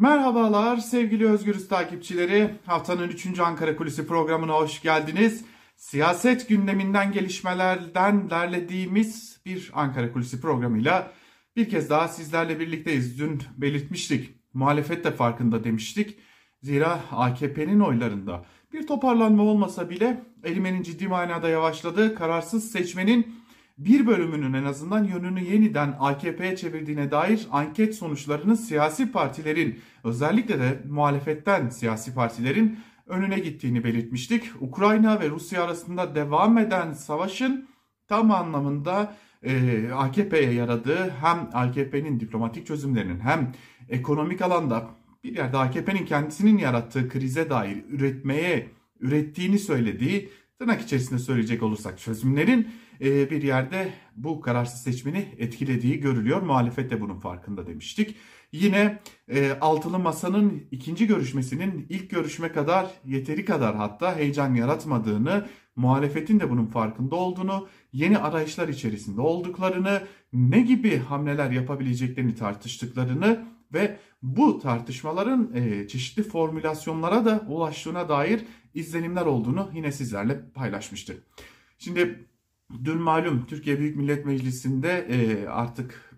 Merhabalar sevgili Özgürüz takipçileri. Haftanın 3. Ankara Kulisi programına hoş geldiniz. Siyaset gündeminden gelişmelerden derlediğimiz bir Ankara Kulisi programıyla bir kez daha sizlerle birlikteyiz. Dün belirtmiştik. Muhalefet de farkında demiştik. Zira AKP'nin oylarında bir toparlanma olmasa bile elimenin ciddi manada yavaşladığı kararsız seçmenin bir bölümünün en azından yönünü yeniden AKP'ye çevirdiğine dair anket sonuçlarının siyasi partilerin özellikle de muhalefetten siyasi partilerin önüne gittiğini belirtmiştik. Ukrayna ve Rusya arasında devam eden savaşın tam anlamında e, AKP'ye yaradığı hem AKP'nin diplomatik çözümlerinin hem ekonomik alanda bir yerde AKP'nin kendisinin yarattığı krize dair üretmeye ürettiğini söylediği tırnak içerisinde söyleyecek olursak çözümlerin e, bir yerde bu kararsız seçmeni etkilediği görülüyor. Muhalefet de bunun farkında demiştik. Yine e, altılı masanın ikinci görüşmesinin ilk görüşme kadar yeteri kadar hatta heyecan yaratmadığını, muhalefetin de bunun farkında olduğunu, yeni arayışlar içerisinde olduklarını, ne gibi hamleler yapabileceklerini tartıştıklarını ve bu tartışmaların e, çeşitli formülasyonlara da ulaştığına dair izlenimler olduğunu yine sizlerle paylaşmıştık. Şimdi dün malum Türkiye Büyük Millet Meclisi'nde e, artık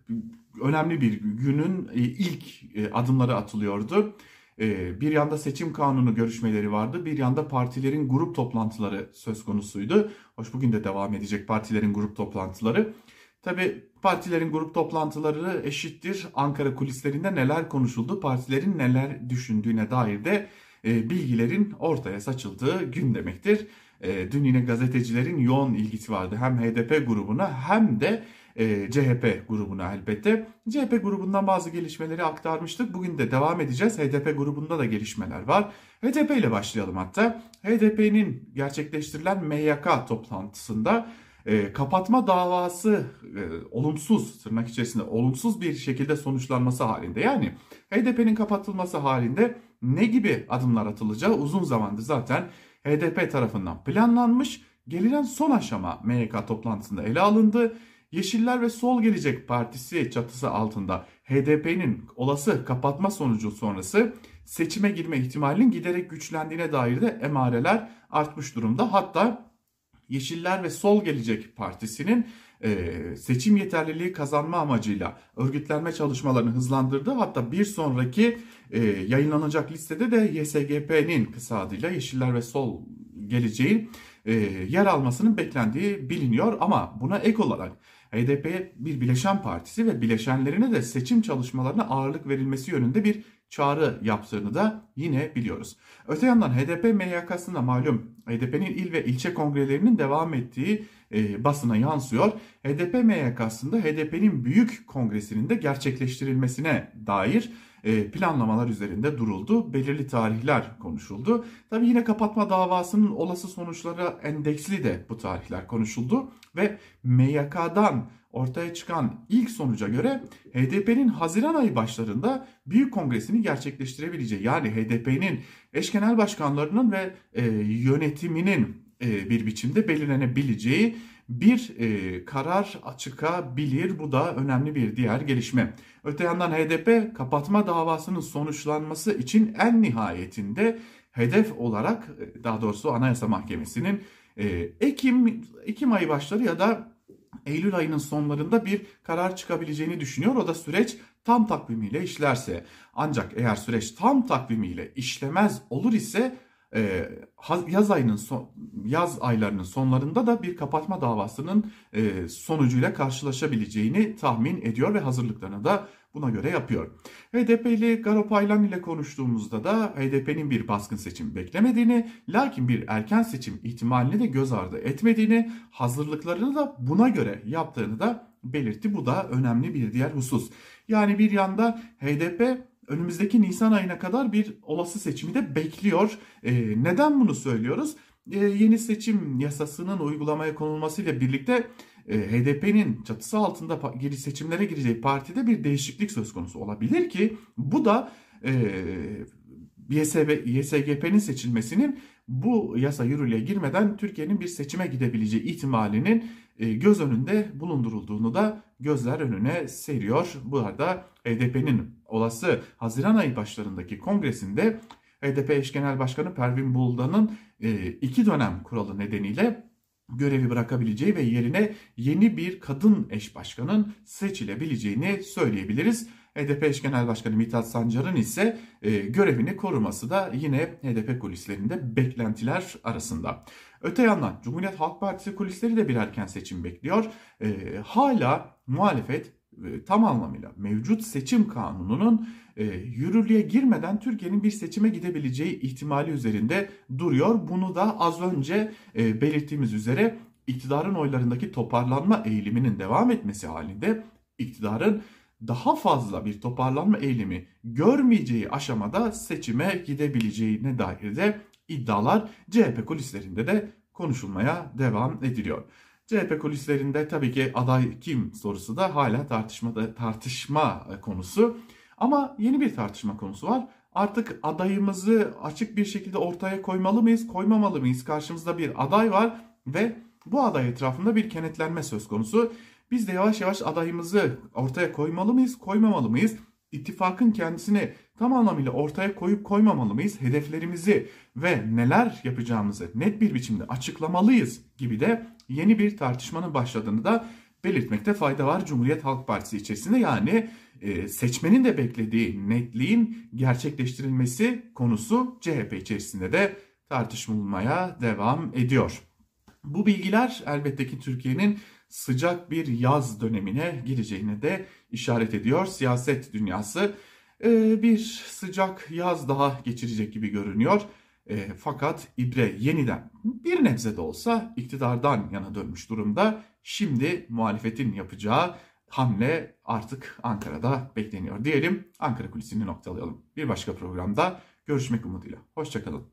önemli bir günün e, ilk e, adımları atılıyordu. E, bir yanda seçim kanunu görüşmeleri vardı, bir yanda partilerin grup toplantıları söz konusuydu. Hoş bugün de devam edecek partilerin grup toplantıları. Tabi partilerin grup toplantıları eşittir. Ankara kulislerinde neler konuşuldu, partilerin neler düşündüğüne dair de e, bilgilerin ortaya saçıldığı gün demektir. E, dün yine gazetecilerin yoğun ilgisi vardı hem HDP grubuna hem de e, CHP grubuna elbette. CHP grubundan bazı gelişmeleri aktarmıştık. Bugün de devam edeceğiz. HDP grubunda da gelişmeler var. HDP ile başlayalım hatta. HDP'nin gerçekleştirilen MYK toplantısında e, kapatma davası e, olumsuz tırnak içerisinde olumsuz bir şekilde sonuçlanması halinde yani HDP'nin kapatılması halinde ne gibi adımlar atılacağı uzun zamandır zaten HDP tarafından planlanmış. Gelinen son aşama MYK toplantısında ele alındı. Yeşiller ve Sol Gelecek Partisi çatısı altında HDP'nin olası kapatma sonucu sonrası seçime girme ihtimalinin giderek güçlendiğine dair de emareler artmış durumda. Hatta Yeşiller ve Sol Gelecek Partisi'nin e, seçim yeterliliği kazanma amacıyla örgütlenme çalışmalarını hızlandırdı. Hatta bir sonraki e, yayınlanacak listede de YSGP'nin kısa adıyla Yeşiller ve Sol Geleceğin e, yer almasının beklendiği biliniyor. Ama buna ek olarak HDP bir bileşen partisi ve bileşenlerine de seçim çalışmalarına ağırlık verilmesi yönünde bir çağrı yaptığını da yine biliyoruz. Öte yandan HDP MYK'sında malum HDP'nin il ve ilçe kongrelerinin devam ettiği e, basına yansıyor. HDP MYK'sında HDP'nin büyük kongresinin de gerçekleştirilmesine dair e, planlamalar üzerinde duruldu. Belirli tarihler konuşuldu. Tabi yine kapatma davasının olası sonuçları endeksli de bu tarihler konuşuldu. Ve MYK'dan ortaya çıkan ilk sonuca göre HDP'nin Haziran ayı başlarında büyük kongresini gerçekleştirebileceği yani HDP'nin eş genel başkanlarının ve e, yönetiminin e, bir biçimde belirlenebileceği bir e, karar çıkabilir. Bu da önemli bir diğer gelişme. Öte yandan HDP kapatma davasının sonuçlanması için en nihayetinde hedef olarak e, daha doğrusu Anayasa Mahkemesi'nin e, Ekim Ekim ayı başları ya da Eylül ayının sonlarında bir karar çıkabileceğini düşünüyor. O da süreç tam takvimiyle işlerse. Ancak eğer süreç tam takvimiyle işlemez olur ise e, yaz ayının son, yaz aylarının sonlarında da bir kapatma davasının e, sonucuyla karşılaşabileceğini tahmin ediyor ve hazırlıklarını da buna göre yapıyor. HDP'li Garo Paylan ile konuştuğumuzda da HDP'nin bir baskın seçim beklemediğini, lakin bir erken seçim ihtimalini de göz ardı etmediğini, hazırlıklarını da buna göre yaptığını da belirtti. Bu da önemli bir diğer husus. Yani bir yanda HDP önümüzdeki Nisan ayına kadar bir olası seçimi de bekliyor. E, neden bunu söylüyoruz? E, yeni seçim yasasının uygulamaya konulmasıyla birlikte e, HDP'nin çatısı altında geri seçimlere gireceği partide bir değişiklik söz konusu olabilir ki bu da e, YSGP'nin seçilmesinin bu yasa yürürlüğe girmeden Türkiye'nin bir seçime gidebileceği ihtimalinin e, göz önünde bulundurulduğunu da gözler önüne seriyor. Bu arada HDP'nin olası Haziran ayı başlarındaki kongresinde HDP eş genel başkanı Pervin Buldan'ın e, iki dönem kuralı nedeniyle görevi bırakabileceği ve yerine yeni bir kadın eş başkanın seçilebileceğini söyleyebiliriz. HDP eş genel başkanı Mithat Sancar'ın ise e, görevini koruması da yine HDP kulislerinde beklentiler arasında. Öte yandan Cumhuriyet Halk Partisi kulisleri de bir erken seçim bekliyor. E, hala muhalefet e, tam anlamıyla mevcut seçim kanununun e, yürürlüğe girmeden Türkiye'nin bir seçime gidebileceği ihtimali üzerinde duruyor. Bunu da az önce e, belirttiğimiz üzere iktidarın oylarındaki toparlanma eğiliminin devam etmesi halinde iktidarın daha fazla bir toparlanma eğilimi görmeyeceği aşamada seçime gidebileceğine dair de iddialar CHP kulislerinde de konuşulmaya devam ediliyor. CHP kulislerinde tabii ki aday kim sorusu da hala tartışmada tartışma konusu. Ama yeni bir tartışma konusu var. Artık adayımızı açık bir şekilde ortaya koymalı mıyız, koymamalı mıyız? Karşımızda bir aday var ve bu aday etrafında bir kenetlenme söz konusu. Biz de yavaş yavaş adayımızı ortaya koymalı mıyız, koymamalı mıyız? İttifakın kendisini tam anlamıyla ortaya koyup koymamalı mıyız? Hedeflerimizi ve neler yapacağımızı net bir biçimde açıklamalıyız gibi de yeni bir tartışmanın başladığını da belirtmekte fayda var Cumhuriyet Halk Partisi içerisinde. Yani e, seçmenin de beklediği netliğin gerçekleştirilmesi konusu CHP içerisinde de tartışılmaya devam ediyor. Bu bilgiler elbette ki Türkiye'nin sıcak bir yaz dönemine gireceğine de işaret ediyor. Siyaset dünyası e, bir sıcak yaz daha geçirecek gibi görünüyor. E, fakat ibre yeniden bir nebze de olsa iktidardan yana dönmüş durumda. Şimdi muhalefetin yapacağı hamle artık Ankara'da bekleniyor diyelim. Ankara kulisini noktalayalım. Bir başka programda görüşmek umuduyla. Hoşçakalın.